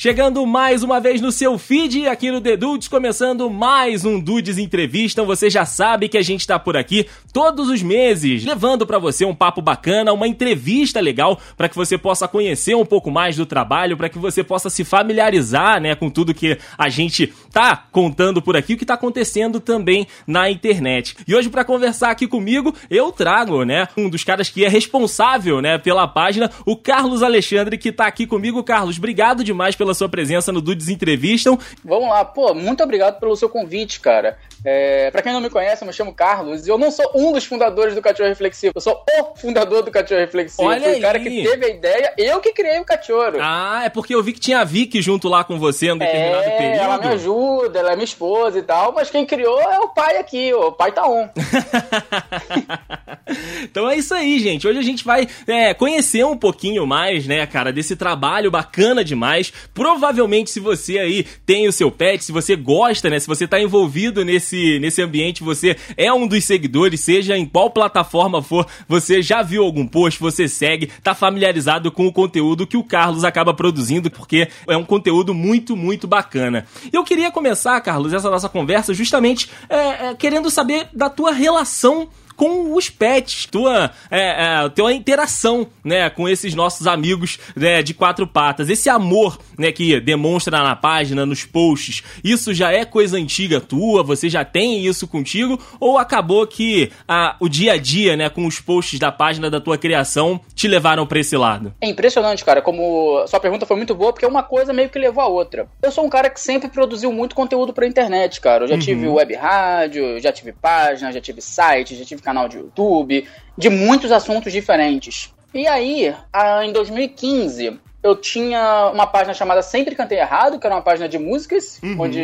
Chegando mais uma vez no seu feed aqui no The Dudes, começando mais um Dudes Entrevista. Você já sabe que a gente tá por aqui todos os meses, levando para você um papo bacana, uma entrevista legal para que você possa conhecer um pouco mais do trabalho, para que você possa se familiarizar, né, com tudo que a gente tá contando por aqui, o que tá acontecendo também na internet. E hoje para conversar aqui comigo, eu trago, né, um dos caras que é responsável, né, pela página, o Carlos Alexandre que tá aqui comigo. Carlos, obrigado demais pela pela sua presença no Dudes Entrevistam. Vamos lá, pô, muito obrigado pelo seu convite, cara. É, para quem não me conhece, eu me chamo Carlos e eu não sou um dos fundadores do Cachorro Reflexivo, eu sou o fundador do Cachorro Reflexivo. Olha aí. o cara que teve a ideia, eu que criei o cachorro. Ah, é porque eu vi que tinha a Vicky junto lá com você em um determinado é, período. Ela me ajuda, ela é minha esposa e tal, mas quem criou é o pai aqui, o pai tá on. então é isso aí, gente. Hoje a gente vai é, conhecer um pouquinho mais, né, cara, desse trabalho bacana demais. Provavelmente, se você aí tem o seu pet, se você gosta, né, se você tá envolvido nesse, nesse ambiente, você é um dos seguidores, seja em qual plataforma for, você já viu algum post, você segue, tá familiarizado com o conteúdo que o Carlos acaba produzindo, porque é um conteúdo muito, muito bacana. Eu queria começar, Carlos, essa nossa conversa justamente é, é, querendo saber da tua relação com os pets, tua, é, é, tua interação, né, com esses nossos amigos né, de quatro patas, esse amor, né, que demonstra na página, nos posts, isso já é coisa antiga tua, você já tem isso contigo, ou acabou que a, o dia a dia, né, com os posts da página da tua criação te levaram para esse lado? É impressionante, cara, como sua pergunta foi muito boa, porque uma coisa meio que levou a outra. Eu sou um cara que sempre produziu muito conteúdo pra internet, cara. Eu já uhum. tive web rádio, já tive página, já tive site, já tive canal de YouTube, de muitos assuntos diferentes. E aí, em 2015, eu tinha uma página chamada Sempre Cantei Errado, que era uma página de músicas, uhum. onde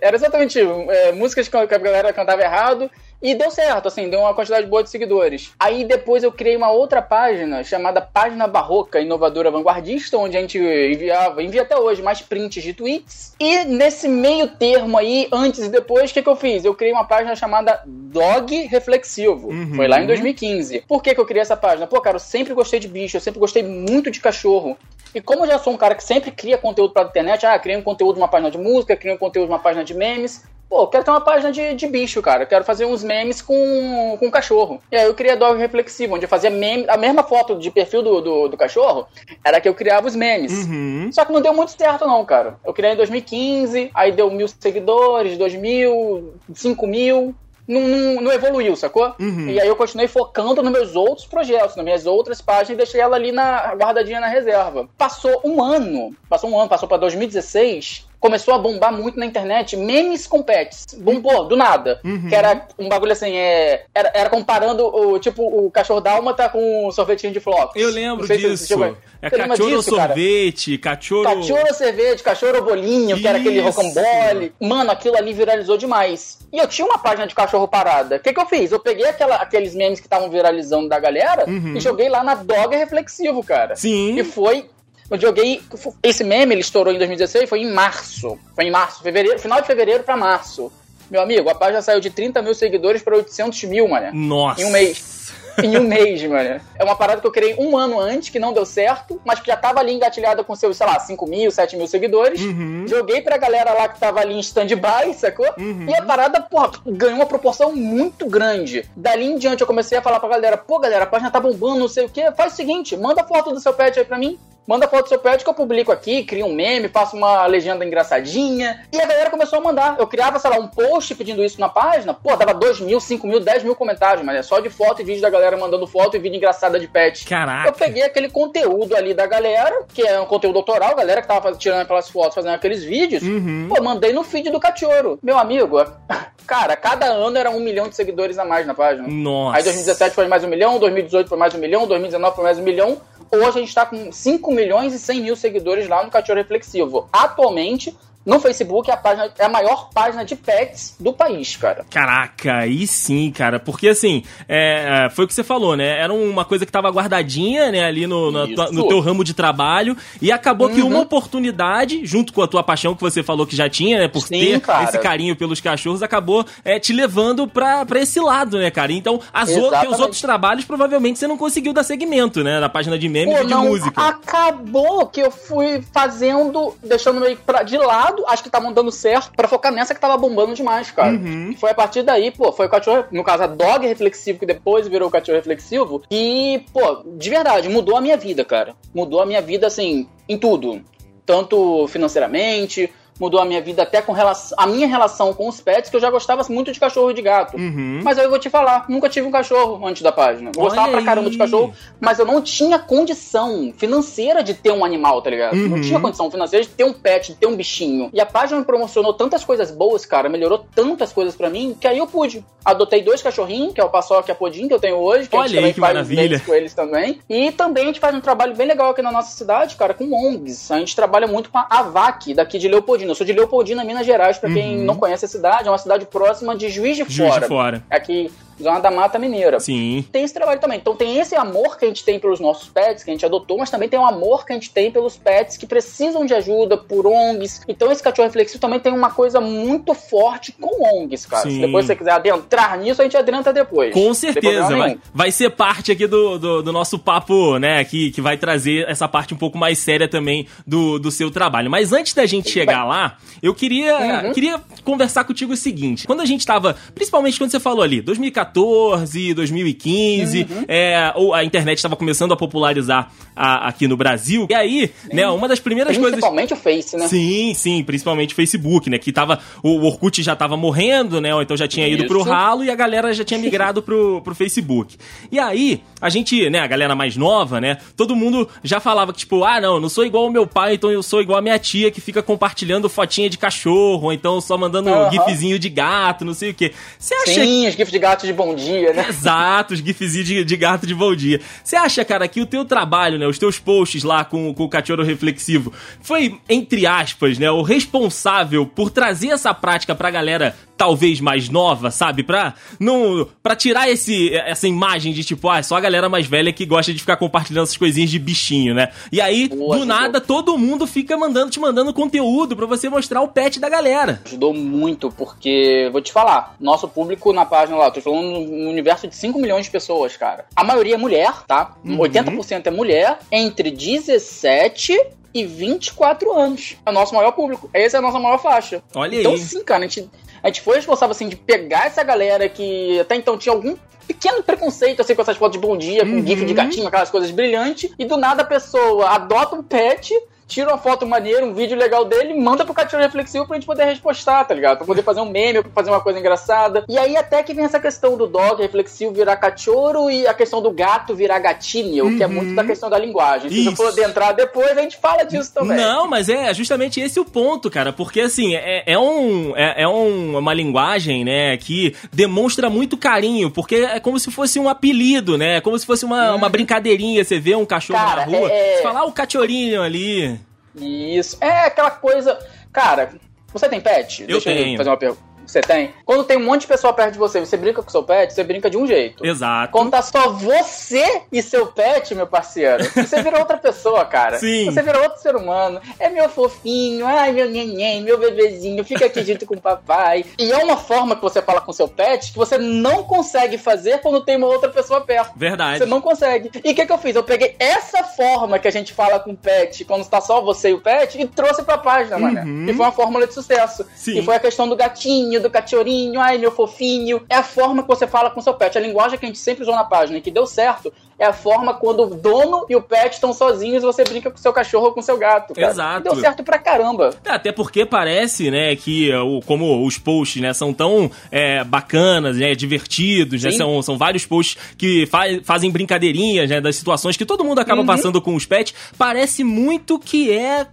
era exatamente é, músicas que a galera cantava errado e deu certo, assim, deu uma quantidade boa de seguidores. Aí depois eu criei uma outra página chamada Página Barroca Inovadora Vanguardista, onde a gente enviava, envia até hoje, mais prints de tweets. E nesse meio termo aí, antes e depois, o que, que eu fiz? Eu criei uma página chamada Dog Reflexivo. Uhum. Foi lá em 2015. Por que, que eu criei essa página? Pô, cara, eu sempre gostei de bicho, eu sempre gostei muito de cachorro. E como eu já sou um cara que sempre cria conteúdo pra internet, ah, criei um conteúdo numa página de música, criei um conteúdo numa página de memes, Pô, eu quero ter uma página de, de bicho, cara. Eu quero fazer uns memes com, com cachorro. E aí eu criei a Dog Reflexivo, onde eu fazia meme. A mesma foto de perfil do, do, do cachorro era que eu criava os memes. Uhum. Só que não deu muito certo, não, cara. Eu criei em 2015, aí deu mil seguidores, dois mil, cinco mil não, não, não evoluiu, sacou? Uhum. E aí eu continuei focando nos meus outros projetos, nas minhas outras páginas e deixei ela ali na guardadinha na reserva. Passou um ano, passou um ano, passou para 2016 começou a bombar muito na internet memes com pets. Bombou, do nada. Uhum. Que era um bagulho assim, é, era, era comparando o tipo o cachorro dálmata com um sorvetinho de flocos. Eu lembro disso. é cachorro sorvete, cachorro. Cachorro sorvete, cachorro bolinho, Isso. que era aquele rocambole. Mano, aquilo ali viralizou demais. E eu tinha uma página de cachorro parada. O que, que eu fiz? Eu peguei aquela, aqueles memes que estavam viralizando da galera uhum. e joguei lá na Dog Reflexivo, cara. Sim. E foi eu joguei. Esse meme ele estourou em 2016, foi em março. Foi em março, fevereiro, final de fevereiro para março. Meu amigo, a página saiu de 30 mil seguidores para 800 mil, mano. Nossa. Em um mês em um mês, mano. É uma parada que eu criei um ano antes, que não deu certo, mas que já tava ali engatilhada com seus, sei lá, 5 mil, 7 mil seguidores. Uhum. Joguei pra galera lá que tava ali em stand-by, sacou? Uhum. E a parada, porra, ganhou uma proporção muito grande. Dali em diante eu comecei a falar pra galera, pô, galera, a página tá bombando, não sei o quê. Faz o seguinte, manda foto do seu pet aí pra mim. Manda foto do seu pet que eu publico aqui, crio um meme, faço uma legenda engraçadinha. E a galera começou a mandar. Eu criava, sei lá, um post pedindo isso na página. Pô, dava 2 mil, 5 mil, 10 mil comentários, mas é só de foto e vídeo da galera mandando foto e vídeo engraçada de pet. Caraca. Eu peguei aquele conteúdo ali da galera, que é um conteúdo autoral, galera que tava tirando aquelas fotos, fazendo aqueles vídeos. Uhum. Pô, mandei no feed do Cachorro. Meu amigo, cara, cada ano era um milhão de seguidores a mais na página. Nossa. Aí 2017 foi mais um milhão, 2018 foi mais um milhão, 2019 foi mais um milhão. Hoje a gente está com 5 milhões e 100 mil seguidores lá no Cachorro Reflexivo. Atualmente, no Facebook é a, página, é a maior página de pets do país, cara. Caraca, aí sim, cara. Porque assim, é, é foi o que você falou, né? Era uma coisa que tava guardadinha, né, ali no, no, no teu ramo de trabalho. E acabou uhum. que uma uhum. oportunidade, junto com a tua paixão que você falou que já tinha, né? Por sim, ter cara. esse carinho pelos cachorros, acabou é, te levando pra, pra esse lado, né, cara? Então, as os outros trabalhos, provavelmente, você não conseguiu dar segmento, né? Na página de memes Pô, e de não, música. Acabou que eu fui fazendo, deixando meio pra, de lado, acho que tá dando certo, pra focar nessa que tava bombando demais, cara. Uhum. Foi a partir daí, pô, foi o cachorro, no caso, a dog reflexivo, que depois virou o cachorro reflexivo, e, pô, de verdade, mudou a minha vida, cara. Mudou a minha vida, assim, em tudo. Tanto financeiramente, mudou a minha vida até com relação, a minha relação com os pets, que eu já gostava muito de cachorro e de gato. Uhum. Mas eu vou te falar, nunca tive um cachorro antes da página. Eu gostava pra caramba de cachorro, mas eu não tinha condição financeira de ter um animal, tá ligado? Uhum. Não tinha condição financeira de ter um pet, de ter um bichinho. E a página me promocionou tantas coisas boas, cara, melhorou tantas coisas para mim, que aí eu pude. Adotei dois cachorrinhos, que é o Paçoca e a Podim, que eu tenho hoje, que Olha a gente aí, também faz maravilha. com eles também. E também a gente faz um trabalho bem legal aqui na nossa cidade, cara, com ONGs. A gente trabalha muito com a AVAC, daqui de Leopoldina. Eu sou de Leopoldina, Minas Gerais, para quem uhum. não conhece a cidade, é uma cidade próxima de Juiz de Juiz Fora. De Fora. Aqui Zona da Mata Mineira. Sim. Tem esse trabalho também. Então tem esse amor que a gente tem pelos nossos pets, que a gente adotou, mas também tem um amor que a gente tem pelos pets que precisam de ajuda, por ONGs. Então esse cachorro reflexivo também tem uma coisa muito forte com ONGs, cara. Sim. Se depois você quiser adentrar nisso, a gente adentra depois. Com certeza. Vai, vai ser parte aqui do, do, do, nosso papo, né, que, que vai trazer essa parte um pouco mais séria também do, do seu trabalho. Mas antes da gente chegar lá, eu queria, uhum. queria conversar contigo o seguinte. Quando a gente tava, principalmente quando você falou ali, 2014, 2015, uhum. é, a internet estava começando a popularizar a, aqui no Brasil. E aí, né, uma das primeiras principalmente coisas. Principalmente o Face, né? Sim, sim, principalmente o Facebook, né? Que tava. O Orkut já tava morrendo, né? Ou então já tinha ido Isso. pro ralo e a galera já tinha migrado pro, pro Facebook. E aí, a gente, né, a galera mais nova, né? Todo mundo já falava que, tipo, ah, não, não sou igual ao meu pai, então eu sou igual a minha tia que fica compartilhando fotinha de cachorro, ou então só mandando uhum. gifzinho de gato, não sei o quê. Você acha. Sim, os gifs de gato de bom dia, né? Exato, os gifzinhos de, de gato de bom dia. Você acha, cara, que o teu trabalho, né, os teus posts lá com, com o cachorro reflexivo, foi, entre aspas, né, o responsável por trazer essa prática pra galera talvez mais nova, sabe? Pra, não, pra tirar esse, essa imagem de tipo, ah, é só a galera mais velha que gosta de ficar compartilhando essas coisinhas de bichinho, né? E aí, Boa, do nada, todo mundo fica mandando, te mandando conteúdo para você mostrar o pet da galera. Ajudou muito, porque, vou te falar, nosso público na página lá, tô falando no universo de 5 milhões de pessoas, cara. A maioria é mulher, tá? Uhum. 80% é mulher, entre 17 e 24 anos. É o nosso maior público. Essa é a nossa maior faixa. Olha então, aí. Então, sim, cara, a gente a gente foi responsável, assim, de pegar essa galera que até então tinha algum pequeno preconceito, assim, com essas fotos de bom dia, com uhum. gif de gatinho, aquelas coisas brilhantes, e do nada a pessoa adota um pet tira uma foto maneira, um vídeo legal dele, manda pro Cachorro Reflexivo pra gente poder repostar, tá ligado? Pra poder fazer um meme, pra fazer uma coisa engraçada. E aí até que vem essa questão do dog reflexivo virar cachorro e a questão do gato virar gatinho, uhum. que é muito uhum. da questão da linguagem. Se você for adentrar depois, a gente fala disso também. Não, mas é justamente esse o ponto, cara, porque assim, é, é um, é, é um, uma linguagem, né, que demonstra muito carinho, porque é como se fosse um apelido, né, é como se fosse uma, uhum. uma brincadeirinha, você vê um cachorro cara, na rua, é... você fala, ah, o cachorrinho ali. Isso. É aquela coisa. Cara, você tem pet? Eu Deixa tenho. eu fazer uma pergunta você tem. Quando tem um monte de pessoa perto de você, você brinca com seu pet, você brinca de um jeito. Exato. Quando tá só você e seu pet, meu parceiro, você vira outra pessoa, cara. Sim. Você vira outro ser humano. É meu fofinho, ai, meu neném, meu bebezinho, fica aqui junto com o papai. E é uma forma que você fala com seu pet que você não consegue fazer quando tem uma outra pessoa perto. Verdade. Você não consegue. E o que, que eu fiz? Eu peguei essa forma que a gente fala com o pet, quando está só você e o pet, e trouxe pra página, uhum. mano. E foi uma fórmula de sucesso. Sim. E foi a questão do gatinho do cachorrinho, ai meu fofinho. É a forma que você fala com seu pet. A linguagem que a gente sempre usou na página e que deu certo é a forma quando o dono e o pet estão sozinhos e você brinca com seu cachorro ou com seu gato. Cara. Exato. E deu certo pra caramba. É, até porque parece, né, que como os posts, né, são tão é, bacanas, né, divertidos, né, são, são vários posts que fa fazem brincadeirinhas, né, das situações que todo mundo acaba uhum. passando com os pets, parece muito que é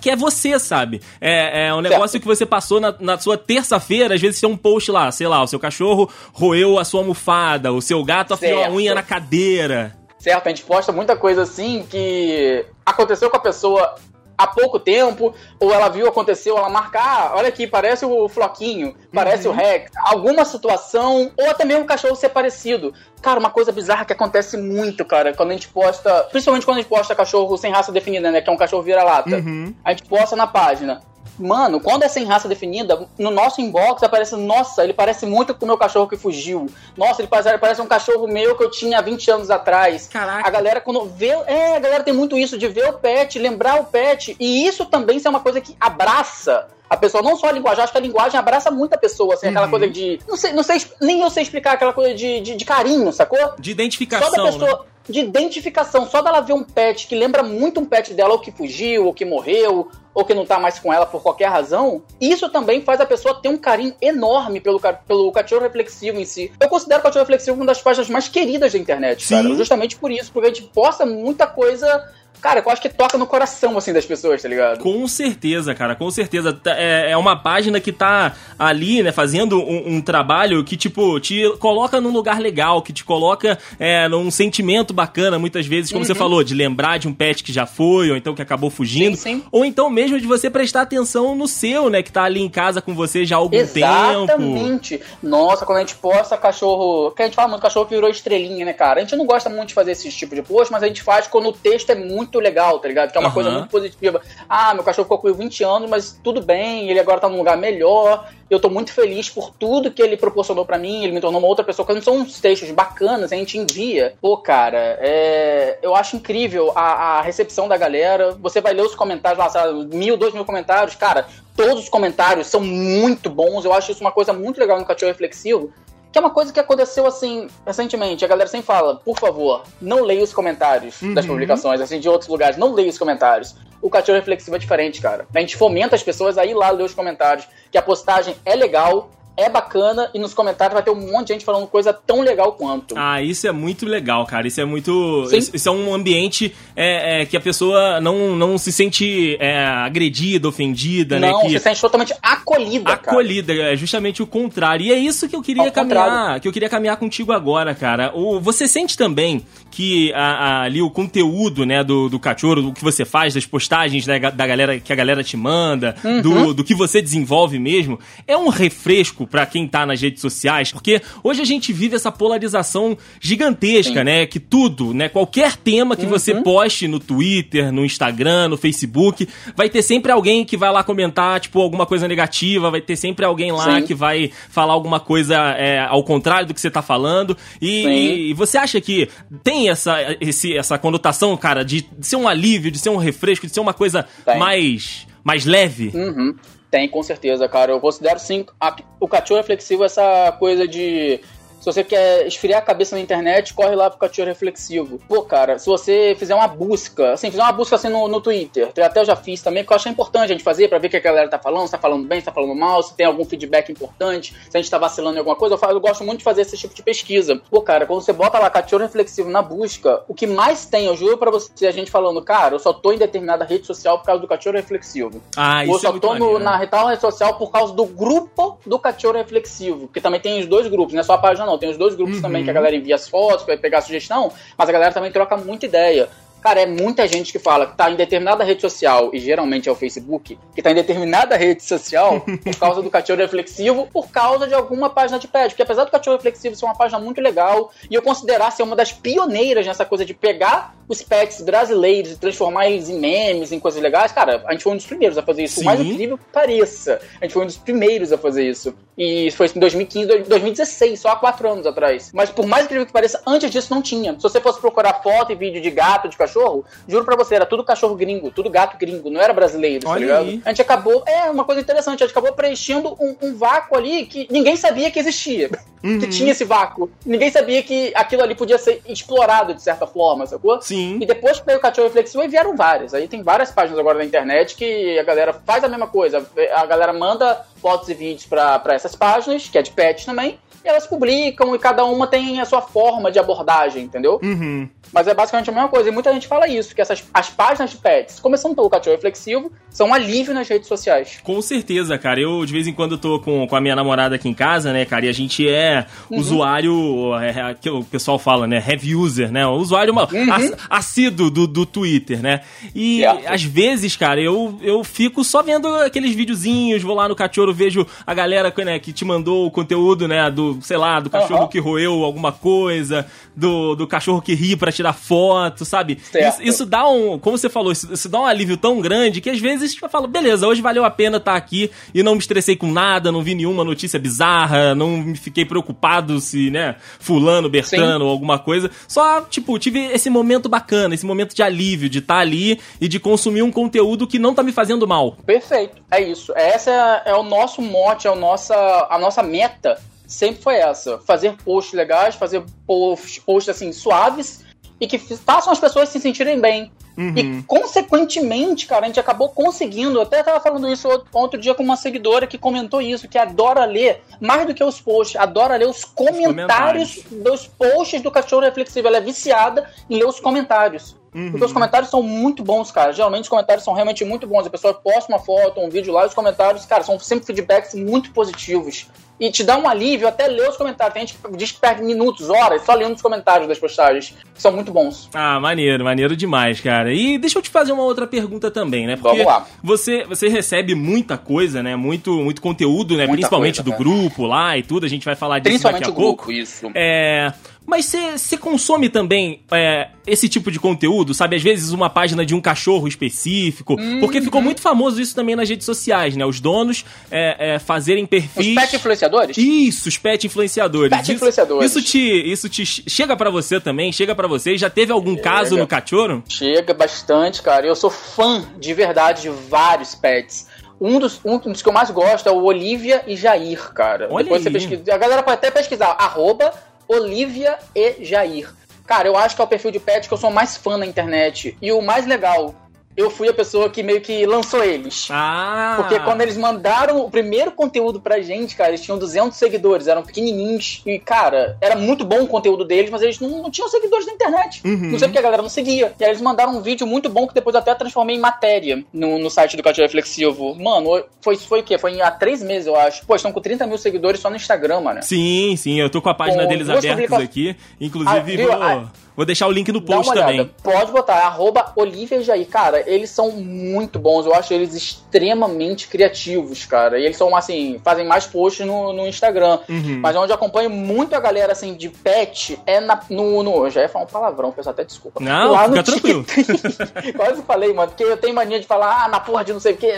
que é você, sabe? É, é um negócio certo. que você passou na, na sua terça-feira, às vezes tem um post lá, sei lá, o seu cachorro roeu a sua almofada, o seu gato afiou a unha na cadeira certo? A gente posta muita coisa assim que aconteceu com a pessoa há pouco tempo, ou ela viu acontecer, ou ela marca, ah, olha aqui, parece o Floquinho, parece uhum. o Rex, alguma situação, ou até mesmo o cachorro ser parecido. Cara, uma coisa bizarra que acontece muito, cara, quando a gente posta, principalmente quando a gente posta cachorro sem raça definida, né, que é um cachorro vira-lata. Uhum. A gente posta na página. Mano, quando é sem raça definida, no nosso inbox aparece, nossa, ele parece muito com o meu cachorro que fugiu. Nossa, ele parece, parece um cachorro meu que eu tinha 20 anos atrás. Caraca. A galera quando vê, é, a galera tem muito isso de ver o pet, lembrar o pet, e isso também é uma coisa que abraça a pessoa, não só a linguagem, acho que a linguagem abraça muita pessoa, assim, uhum. aquela coisa de. Não sei, não sei, nem eu sei explicar aquela coisa de, de, de carinho, sacou? De identificação. Só da pessoa. Né? De identificação, só dela ver um pet que lembra muito um pet dela, ou que fugiu, ou que morreu, ou que não tá mais com ela por qualquer razão, isso também faz a pessoa ter um carinho enorme pelo, pelo cachorro reflexivo em si. Eu considero o cachorro reflexivo uma das páginas mais queridas da internet, Sim. cara. Justamente por isso, porque a gente posta muita coisa Cara, eu acho que toca no coração, assim, das pessoas, tá ligado? Com certeza, cara, com certeza. Tá, é, é uma página que tá ali, né, fazendo um, um, trabalho que, tipo, te coloca num lugar legal, que te coloca é, num sentimento bacana, muitas vezes, como uhum. você falou, de lembrar de um pet que já foi, ou então que acabou fugindo. Sim, sim. Ou então mesmo de você prestar atenção no seu, né, que tá ali em casa com você já há algum Exatamente. tempo. Exatamente. Nossa, quando a gente posta cachorro. Que a gente fala muito, cachorro virou estrelinha, né, cara? A gente não gosta muito de fazer esse tipo de post, mas a gente faz quando o texto é muito muito legal, tá ligado? Que é uma uhum. coisa muito positiva. Ah, meu cachorro ficou comigo 20 anos, mas tudo bem, ele agora tá num lugar melhor. Eu tô muito feliz por tudo que ele proporcionou para mim, ele me tornou uma outra pessoa. Quando são uns textos bacanas, a gente envia. Pô, cara, é... eu acho incrível a, a recepção da galera. Você vai ler os comentários lá, sabe, mil, dois mil comentários, cara. Todos os comentários são muito bons. Eu acho isso uma coisa muito legal no Cachorro Reflexivo. Que é uma coisa que aconteceu assim recentemente. A galera sempre fala, por favor, não leia os comentários uhum. das publicações, assim, de outros lugares. Não leia os comentários. O cachorro reflexivo é diferente, cara. A gente fomenta as pessoas a ir lá ler os comentários. Que a postagem é legal, é bacana e nos comentários vai ter um monte de gente falando coisa tão legal quanto. Ah, isso é muito legal, cara. Isso é muito. Sim. Isso é um ambiente é, é, que a pessoa não, não se sente é, agredida, ofendida, não, né? Não, se sente totalmente acolhida. Acolhida, cara. é justamente o contrário. E é isso que eu queria Ao caminhar, contrário. que eu queria caminhar contigo agora, cara. O, você sente também que a, a, ali o conteúdo, né, do, do cachorro, do que você faz, das postagens da, da galera que a galera te manda, uhum. do, do que você desenvolve mesmo, é um refresco para quem tá nas redes sociais, porque hoje a gente vive essa polarização gigantesca, Sim. né, que tudo, né, qualquer tema que uhum. você poste no Twitter, no Instagram, no Facebook, vai ter sempre alguém que vai lá comentar, tipo, alguma coisa negativa, vai ter sempre alguém lá Sim. que vai falar alguma coisa é, ao contrário do que você tá falando, e, e você acha que tem essa, esse, essa conotação, cara, de ser um alívio, de ser um refresco, de ser uma coisa mais, mais leve? Uhum. Tem, com certeza, cara. Eu considero sim a, o cachorro reflexivo essa coisa de se você quer esfriar a cabeça na internet, corre lá pro cachorro reflexivo. Pô, cara, se você fizer uma busca, assim, fizer uma busca assim no, no Twitter, eu até já fiz também, porque eu acho importante a gente fazer pra ver o que a galera tá falando, se tá falando bem, se tá falando mal, se tem algum feedback importante, se a gente tá vacilando em alguma coisa. Eu, falo, eu gosto muito de fazer esse tipo de pesquisa. Pô, cara, quando você bota lá cachorro reflexivo na busca, o que mais tem, eu juro pra você, a gente falando, cara, eu só tô em determinada rede social por causa do cachorro reflexivo. Ah, isso Ou eu só é tô no, na tal rede social por causa do grupo do cachorro reflexivo, que também tem os dois grupos, não é só a página não tem os dois grupos uhum. também que a galera envia as fotos, vai pegar sugestão, mas a galera também troca muita ideia. Cara, é muita gente que fala que tá em determinada rede social, e geralmente é o Facebook, que tá em determinada rede social por causa do cachorro reflexivo, por causa de alguma página de pet. Porque apesar do cachorro reflexivo ser uma página muito legal, e eu considerar ser uma das pioneiras nessa coisa de pegar os pets brasileiros e transformar eles em memes, em coisas legais, cara, a gente foi um dos primeiros a fazer isso. Sim. O mais incrível que pareça. A gente foi um dos primeiros a fazer isso. E foi em 2015, 2016, só há quatro anos atrás. Mas por mais incrível que pareça, antes disso não tinha. Se você fosse procurar foto e vídeo de gato, de cachorro, juro pra você, era tudo cachorro gringo, tudo gato gringo, não era brasileiro, tá Olha tá ligado? A gente acabou, é uma coisa interessante, a gente acabou preenchendo um, um vácuo ali que ninguém sabia que existia. Uhum. Que tinha esse vácuo. Ninguém sabia que aquilo ali podia ser explorado de certa forma, sacou? Sim. E depois que veio o cachorro reflexivo, e vieram várias. Aí tem várias páginas agora na internet que a galera faz a mesma coisa. A galera manda fotos e vídeos para essas páginas, que é de pet também, e elas publicam e cada uma tem a sua forma de abordagem, entendeu? Uhum. Mas é basicamente a mesma coisa. E muita gente fala isso, que essas, as páginas de pets, começando pelo cachorro reflexivo, são um alívio nas redes sociais. Com certeza, cara. Eu, de vez em quando, tô com, com a minha namorada aqui em casa, né, cara? E a gente é uhum. usuário, é, é, que o pessoal fala, né? Heavy user, né? Usuário uma, uhum. assíduo do, do Twitter, né? E yeah. às vezes, cara, eu, eu fico só vendo aqueles videozinhos, vou lá no cachorro, vejo a galera né, que te mandou o conteúdo, né? Do, sei lá, do cachorro uhum. que roeu alguma coisa, do, do cachorro que ri para tirar foto, sabe? Isso, isso, dá um, como você falou, isso, isso, dá um alívio tão grande que às vezes eu falo, beleza, hoje valeu a pena estar tá aqui e não me estressei com nada, não vi nenhuma notícia bizarra, não me fiquei preocupado se, né, fulano, Bertano ou alguma coisa. Só, tipo, tive esse momento bacana, esse momento de alívio, de estar tá ali e de consumir um conteúdo que não tá me fazendo mal. Perfeito, é isso. Essa é, é o nosso mote, é o nossa, a nossa meta sempre foi essa: fazer posts legais, fazer posts, posts assim, suaves e que façam as pessoas se sentirem bem. Uhum. E, consequentemente, cara, a gente acabou conseguindo. Até tava falando isso outro, outro dia com uma seguidora que comentou isso, que adora ler, mais do que os posts, adora ler os comentários, os comentários. dos posts do Cachorro Reflexivo. Ela é viciada em ler os comentários. Uhum. Porque os comentários são muito bons, cara. Geralmente os comentários são realmente muito bons. A pessoa posta uma foto, um vídeo lá e os comentários, cara, são sempre feedbacks muito positivos. E te dá um alívio até ler os comentários. Tem gente que diz que perde minutos, horas, só lendo os comentários das postagens. Que são muito bons. Ah, maneiro, maneiro demais, cara. E deixa eu te fazer uma outra pergunta também, né? Porque Vamos lá. Você, você recebe muita coisa, né? Muito, muito conteúdo, né? Muita Principalmente coisa, do grupo lá e tudo. A gente vai falar disso daqui a pouco. Grupo, isso. É. Mas você consome também é, esse tipo de conteúdo, sabe? Às vezes uma página de um cachorro específico. Uhum. Porque ficou muito famoso isso também nas redes sociais, né? Os donos é, é, fazerem perfis. Os pet influenciadores? Isso, os pet influenciadores. Pet influenciadores. Isso, isso te, isso te chega para você também? Chega para você? Já teve algum chega. caso no cachorro? Chega bastante, cara. Eu sou fã de verdade de vários pets. Um dos, um dos que eu mais gosto é o Olivia e Jair, cara. Olha Depois aí. você pesquisa. A galera pode até pesquisar, arroba Olivia e Jair. Cara, eu acho que é o perfil de pet que eu sou mais fã na internet. E o mais legal, eu fui a pessoa que meio que lançou eles. Ah! Porque quando eles mandaram o primeiro conteúdo pra gente, cara, eles tinham 200 seguidores, eram pequenininhos. E, cara, era muito bom o conteúdo deles, mas eles não, não tinham seguidores na internet. Uhum. Não sei porque a galera não seguia. E aí eles mandaram um vídeo muito bom que depois até transformei em matéria no, no site do Cachorro Reflexivo. Mano, foi, foi o quê? Foi há três meses, eu acho. Pô, estão com 30 mil seguidores só no Instagram, mano. Sim, sim, eu tô com a página com deles abertas aqui. Inclusive, ah, vou... Ah, Vou deixar o link no post também. Pode botar, arroba Olivia Jair. Cara, eles são muito bons. Eu acho eles extremamente criativos, cara. E eles são, assim, fazem mais posts no, no Instagram. Uhum. Mas onde eu acompanho muito a galera, assim, de pet é na, no, no... Eu já ia falar um palavrão, pessoal, até desculpa. Não, Lá fica tranquilo. Quase falei, mano, porque eu tenho mania de falar, ah, na porra de não sei o que,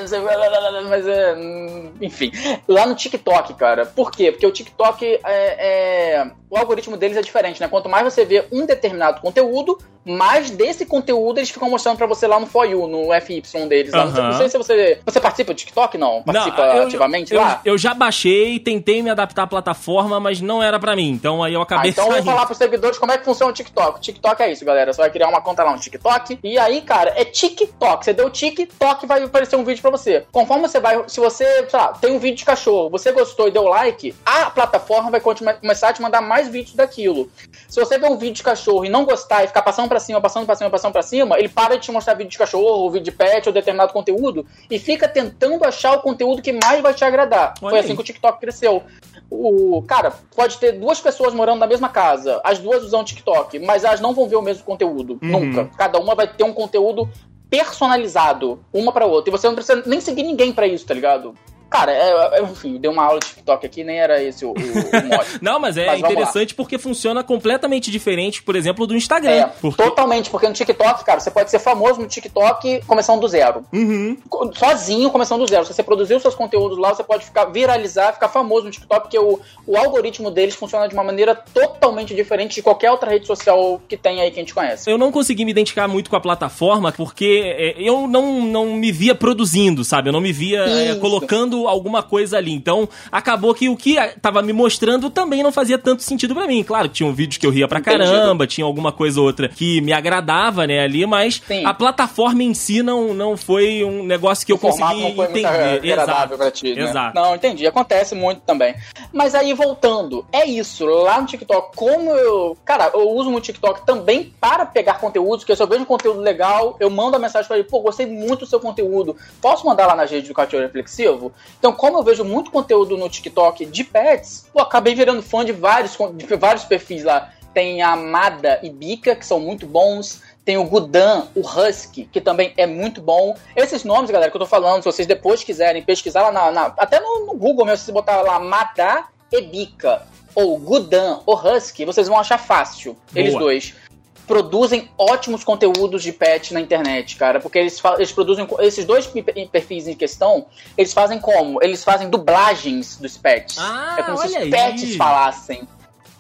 mas é... Enfim. Lá no TikTok, cara. Por quê? Porque o TikTok é, é... O algoritmo deles é diferente, né? Quanto mais você vê um determinado determinado conteúdo, mas desse conteúdo eles ficam mostrando para você lá no For You, no FY deles. Uhum. Não, sei, se você. Você participa do TikTok? Não? Participa não, eu, ativamente eu, lá? Eu, eu, já baixei, tentei me adaptar à plataforma, mas não era para mim. Então aí eu acabei ah, Então saindo. eu vou falar pros seguidores como é que funciona o TikTok. O TikTok é isso, galera. Você vai criar uma conta lá no TikTok. E aí, cara, é TikTok. Você deu TikTok, vai aparecer um vídeo para você. Conforme você vai. Se você, sei lá, tem um vídeo de cachorro, você gostou e deu like, a plataforma vai começar a te mandar mais vídeos daquilo. Se você vê um vídeo de cachorro e não gostar e ficar passando para cima, passando para cima, passando para cima, ele para de te mostrar vídeo de cachorro, vídeo de pet ou determinado conteúdo e fica tentando achar o conteúdo que mais vai te agradar. Olha Foi assim que o TikTok cresceu. O cara pode ter duas pessoas morando na mesma casa, as duas usam TikTok, mas elas não vão ver o mesmo conteúdo, uhum. nunca. Cada uma vai ter um conteúdo personalizado, uma para outra. E você não precisa nem seguir ninguém para isso, tá ligado? Cara, é, é, enfim, deu uma aula de TikTok aqui, nem era esse o, o, o Não, mas é mas interessante porque funciona completamente diferente, por exemplo, do Instagram. É, porque... Totalmente, porque no TikTok, cara, você pode ser famoso no TikTok começando do zero. Uhum. Sozinho, começando do zero. Se você produzir os seus conteúdos lá, você pode ficar viralizar, ficar famoso no TikTok, porque o, o algoritmo deles funciona de uma maneira totalmente diferente de qualquer outra rede social que tem aí que a gente conhece. Eu não consegui me identificar muito com a plataforma porque é, eu não, não me via produzindo, sabe? Eu não me via é, colocando faltando alguma coisa ali. Então, acabou que o que tava me mostrando também não fazia tanto sentido para mim. Claro, tinha vídeos que eu ria pra caramba, tinha alguma coisa ou outra que me agradava, né, ali, mas Sim. a plataforma em si não, não foi um negócio que o eu consegui entender. Exato. Pra ti, né? Exato. Não, entendi. Acontece muito também. Mas aí, voltando, é isso. Lá no TikTok, como eu. Cara, eu uso muito TikTok também para pegar conteúdos, que se eu vejo um conteúdo legal, eu mando a mensagem para ele, pô, gostei muito do seu conteúdo. Posso mandar lá na rede do Cachorro Reflexivo? Então, como eu vejo muito conteúdo no TikTok de pets, pô, acabei virando fã de vários, de vários perfis lá. Tem a Amada e Bica, que são muito bons. Tem o Gudan, o Husky, que também é muito bom. Esses nomes, galera, que eu tô falando, se vocês depois quiserem pesquisar lá na. na até no, no, Google mesmo, se você botar lá Amada e Bica ou Gudan ou Husky, vocês vão achar fácil. Boa. Eles dois produzem ótimos conteúdos de pet na internet, cara, porque eles, eles produzem esses dois perfis em questão, eles fazem como? Eles fazem dublagens dos pets. Ah, é como se os aí. pets falassem.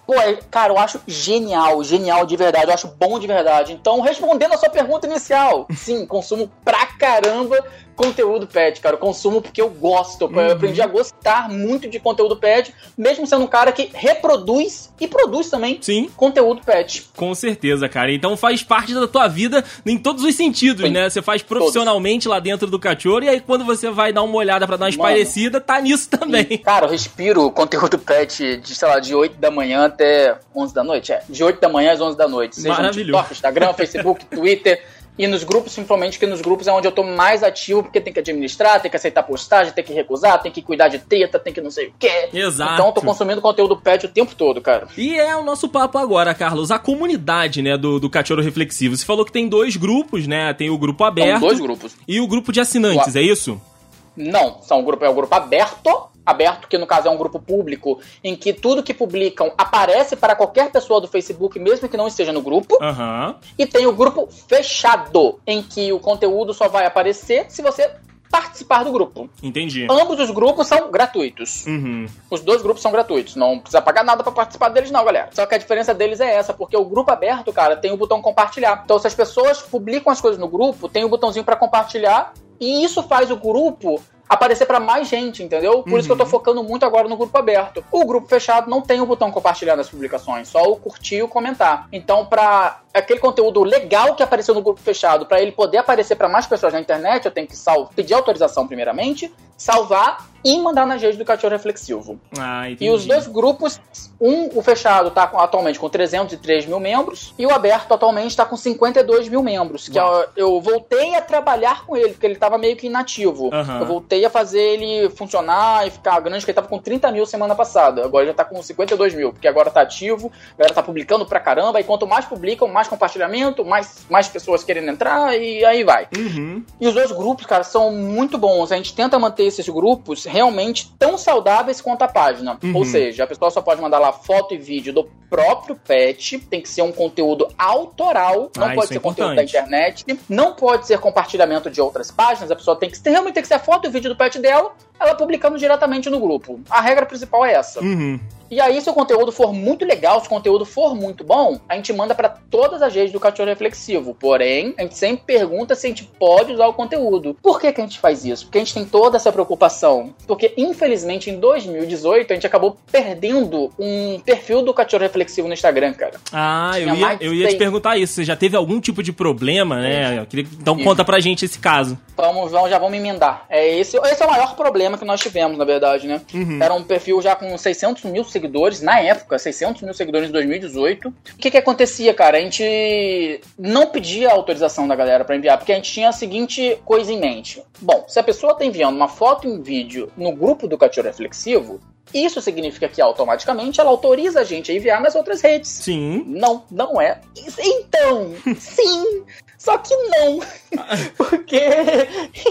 Pô, é, cara, eu acho genial, genial de verdade, eu acho bom de verdade. Então, respondendo a sua pergunta inicial, sim, consumo pra caramba conteúdo pet, cara. Eu consumo porque eu gosto. Uhum. Eu aprendi a gostar muito de conteúdo pet, mesmo sendo um cara que reproduz e produz também Sim. conteúdo pet. Com certeza, cara. Então faz parte da tua vida em todos os sentidos, Sim. né? Você faz profissionalmente Todos. lá dentro do cachorro e aí quando você vai dar uma olhada para dar uma espairecida, tá nisso também. E, cara, eu respiro conteúdo pet de, sei lá, de 8 da manhã até 11 da noite. É, de 8 da manhã às 11 da noite. Seja Maravilhoso. no TikTok, Instagram, Facebook, Twitter. E nos grupos, principalmente, que nos grupos é onde eu tô mais ativo, porque tem que administrar, tem que aceitar postagem, tem que recusar, tem que cuidar de teta, tem que não sei o quê. Exato. Então eu tô consumindo conteúdo pet o tempo todo, cara. E é o nosso papo agora, Carlos. A comunidade, né, do, do Cachorro Reflexivo. Você falou que tem dois grupos, né? Tem o grupo aberto. São dois grupos. E o grupo de assinantes, o... é isso? Não, são um grupo, é o grupo aberto aberto, que no caso é um grupo público, em que tudo que publicam aparece para qualquer pessoa do Facebook, mesmo que não esteja no grupo. Uhum. E tem o grupo fechado, em que o conteúdo só vai aparecer se você participar do grupo. Entendi. Ambos os grupos são gratuitos. Uhum. Os dois grupos são gratuitos. Não precisa pagar nada para participar deles, não, galera. Só que a diferença deles é essa, porque o grupo aberto, cara, tem o botão compartilhar. Então, se as pessoas publicam as coisas no grupo, tem o botãozinho para compartilhar. E isso faz o grupo aparecer para mais gente, entendeu? Por uhum. isso que eu tô uhum. focando muito agora no grupo aberto. O grupo fechado não tem o botão compartilhar nas publicações, só o curtir e o comentar. Então, para aquele conteúdo legal que apareceu no grupo fechado, para ele poder aparecer para mais pessoas na internet, eu tenho que pedir autorização primeiramente, salvar e mandar na rede do Cachorro Reflexivo. Ah, e os dois grupos, um, o fechado está atualmente com 303 mil membros e o aberto atualmente está com 52 mil membros. Que eu, eu, voltei a trabalhar com ele, porque ele estava meio que inativo. Uhum. Eu voltei a fazer ele funcionar e ficar grande, porque ele estava com 30 mil semana passada. Agora já está com 52 mil, porque agora está ativo, a galera está publicando pra caramba, e quanto mais publicam, mais compartilhamento, mais, mais pessoas querendo entrar, e aí vai. Uhum. E os dois grupos, cara, são muito bons. A gente tenta manter esses grupos realmente tão saudáveis quanto a página. Uhum. Ou seja, a pessoa só pode mandar lá foto e vídeo do próprio pet, tem que ser um conteúdo autoral, não ah, pode ser é conteúdo da internet, não pode ser compartilhamento de outras páginas, a pessoa tem que realmente tem que ser a foto e vídeo do pet dela, ela publicando diretamente no grupo. A regra principal é essa. Uhum. E aí, se o conteúdo for muito legal, se o conteúdo for muito bom, a gente manda para todas as redes do Cachorro Reflexivo. Porém, a gente sempre pergunta se a gente pode usar o conteúdo. Por que, que a gente faz isso? Porque a gente tem toda essa preocupação. Porque, infelizmente, em 2018, a gente acabou perdendo um perfil do Cachorro Reflexivo no Instagram, cara. Ah, eu ia, eu ia te perguntar isso. Você já teve algum tipo de problema, né? Queria, então, isso. conta pra gente esse caso. Vamos, vamos, já vamos emendar. É esse, esse é o maior problema que nós tivemos, na verdade, né? Uhum. Era um perfil já com 600 mil seguidores seguidores, na época, 600 mil seguidores em 2018. O que que acontecia, cara? A gente não pedia autorização da galera para enviar, porque a gente tinha a seguinte coisa em mente. Bom, se a pessoa tá enviando uma foto e um vídeo no grupo do Cachorro Reflexivo, isso significa que automaticamente ela autoriza a gente a enviar nas outras redes. Sim. Não, não é. Então, sim. Só que não. Porque.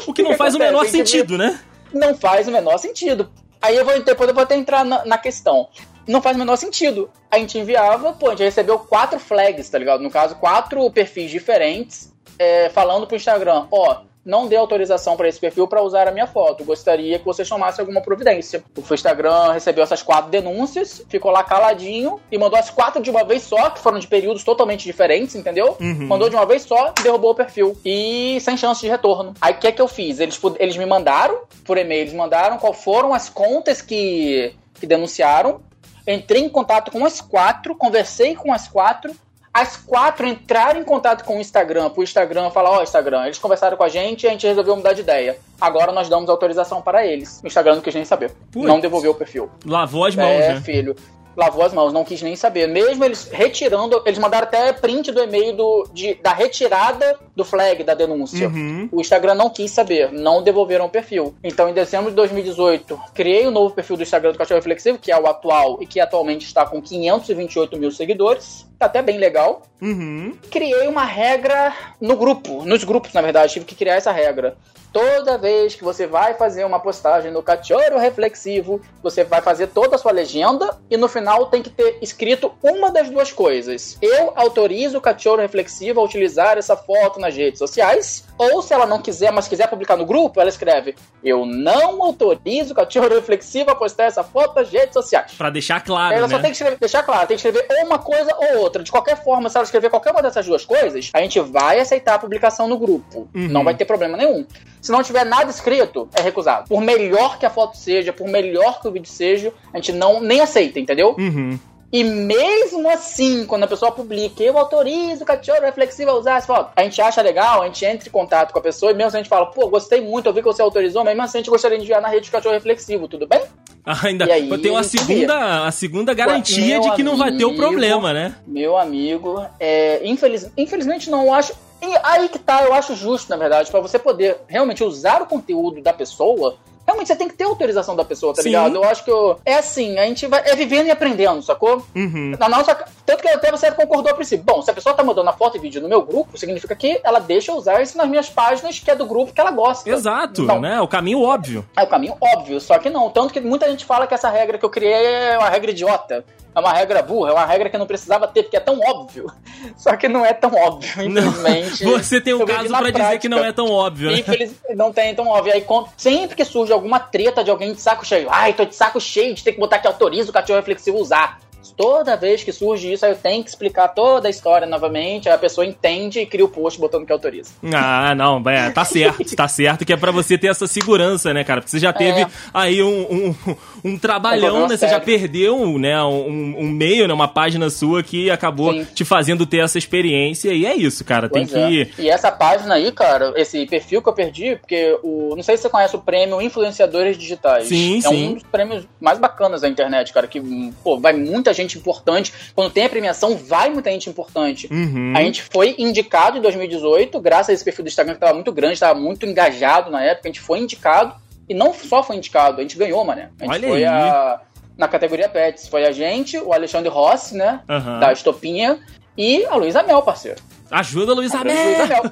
O que não faz o menor sentido, né? Não faz o menor sentido. Aí eu vou, depois eu vou até entrar na, na, questão. Não faz o menor sentido. A gente enviava, pô, a gente recebeu quatro flags, tá ligado? No caso, quatro perfis diferentes, é, falando pro Instagram, ó, não dê autorização para esse perfil para usar a minha foto. Gostaria que você chamasse alguma providência. O Instagram recebeu essas quatro denúncias, ficou lá caladinho e mandou as quatro de uma vez só, que foram de períodos totalmente diferentes, entendeu? Uhum. Mandou de uma vez só, derrubou o perfil. E sem chance de retorno. Aí o que é que eu fiz? Eles, eles me mandaram, por e-mail, eles mandaram qual foram as contas que, que denunciaram. Entrei em contato com as quatro, conversei com as quatro as quatro entraram em contato com o Instagram, pro Instagram falar, ó, oh, Instagram, eles conversaram com a gente e a gente resolveu mudar de ideia. Agora nós damos autorização para eles. O Instagram não quis nem saber. Putz. Não devolveu o perfil. Lavou as mãos, é, né? filho lavou as mãos, não quis nem saber. Mesmo eles retirando, eles mandaram até print do e-mail do, de, da retirada do flag da denúncia. Uhum. O Instagram não quis saber, não devolveram o perfil. Então, em dezembro de 2018, criei o um novo perfil do Instagram do Cachorro Reflexivo, que é o atual e que atualmente está com 528 mil seguidores. Tá até bem legal. Uhum. Criei uma regra no grupo, nos grupos, na verdade, tive que criar essa regra. Toda vez que você vai fazer uma postagem no Cachorro Reflexivo, você vai fazer toda a sua legenda e no final tem que ter escrito uma das duas coisas. Eu autorizo o Cachorro Reflexivo a utilizar essa foto nas redes sociais. Ou se ela não quiser, mas quiser publicar no grupo, ela escreve: Eu não autorizo o Cachorro Reflexivo a postar essa foto nas redes sociais. Pra deixar claro. Ela né? só tem que escrever, deixar claro, tem que escrever ou uma coisa ou outra. De qualquer forma, se ela escrever qualquer uma dessas duas coisas, a gente vai aceitar a publicação no grupo. Uhum. Não vai ter problema nenhum. Se não tiver nada escrito, é recusado. Por melhor que a foto seja, por melhor que o vídeo seja, a gente não nem aceita, entendeu? Uhum. E mesmo assim, quando a pessoa publica, eu autorizo o cachorro reflexivo a usar as fotos, a gente acha legal, a gente entra em contato com a pessoa e mesmo assim a gente fala, pô, gostei muito, eu vi que você autorizou, mesmo assim a gente gostaria de enviar na rede do cachorro reflexivo, tudo bem? Ainda aí, tem uma segunda, a segunda garantia de que não vai ter o problema, né? Meu amigo, é, infeliz, infelizmente não acho. E aí que tá, eu acho justo, na verdade, para você poder realmente usar o conteúdo da pessoa, realmente você tem que ter autorização da pessoa, tá Sim. ligado? Eu acho que eu, é assim, a gente vai é vivendo e aprendendo, sacou? Uhum. Na nossa, tanto que até você concordou a princípio. Bom, se a pessoa tá mandando a foto e vídeo no meu grupo, significa que ela deixa eu usar isso nas minhas páginas, que é do grupo que ela gosta. Exato, então, né? O caminho óbvio. É o caminho óbvio, só que não. Tanto que muita gente fala que essa regra que eu criei é uma regra idiota é uma regra burra, é uma regra que não precisava ter, porque é tão óbvio. Só que não é tão óbvio, infelizmente. Não, você tem um caso para dizer que não é tão óbvio, né? Infelizmente, não tem tão óbvio. Aí sempre que surge alguma treta de alguém de saco cheio, ai, tô de saco cheio de ter que botar que autoriza o cachorro reflexivo usar. Toda vez que surge isso, aí eu tenho que explicar toda a história novamente, aí a pessoa entende e cria o post botando que autoriza. Ah, não, é, tá certo, tá certo que é para você ter essa segurança, né, cara? Porque você já teve é. aí um, um, um trabalhão, um né? Você já perdeu, né, um, um, meio, né, uma página sua que acabou Sim. te fazendo ter essa experiência e é isso, cara, pois tem é. que... E essa página aí, cara, esse perfil que eu perdi, porque o... Não sei se você conhece o prêmio Influenciadores Digitais. Sim, é sim. um dos prêmios mais bacanas da internet, cara, que, pô, vai muita gente importante. Quando tem a premiação, vai muita gente importante. Uhum. A gente foi indicado em 2018, graças a esse perfil do Instagram que tava muito grande, tava muito engajado na época, a gente foi indicado. E não só foi indicado, a gente ganhou, mané. A gente Olha foi aí. a, na categoria Pets. Foi a gente, o Alexandre Rossi, né? Uhum. Da Estopinha, e a Luísa Mel, parceiro. Ajuda a Luísa Mel!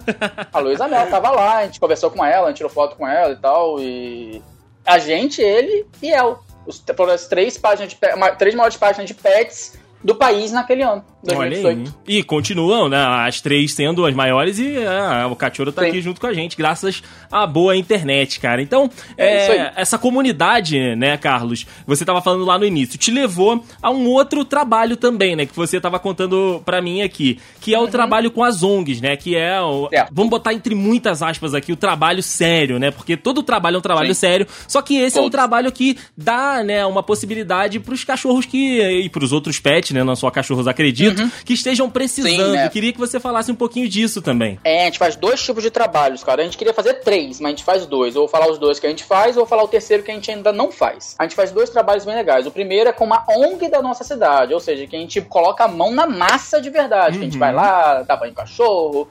A Luísa Mel tava lá, a gente conversou com ela, a gente tirou foto com ela e tal. E a gente, ele e ela os, as três páginas de três maiores páginas de pets do país naquele ano, 2018. E continuam, né? As três sendo as maiores e é, o Cachorro tá Sim. aqui junto com a gente, graças à boa internet, cara. Então, é, é essa comunidade, né, Carlos, você tava falando lá no início, te levou a um outro trabalho também, né? Que você tava contando para mim aqui, que é o uhum. trabalho com as ONGs, né? Que é o. É. Vamos botar entre muitas aspas aqui, o trabalho sério, né? Porque todo trabalho é um trabalho Sim. sério, só que esse Todos. é um trabalho que dá, né, uma possibilidade pros cachorros que. e pros outros pets, né? Não só cachorros, acredito, uhum. que estejam precisando. Sim, né? Queria que você falasse um pouquinho disso também. É, a gente faz dois tipos de trabalhos, cara. A gente queria fazer três, mas a gente faz dois. Vou falar os dois que a gente faz, ou vou falar o terceiro que a gente ainda não faz. A gente faz dois trabalhos bem legais. O primeiro é com uma ONG da nossa cidade, ou seja, que a gente coloca a mão na massa de verdade. Uhum. Que a gente vai uhum. lá, dá banho em cachorro,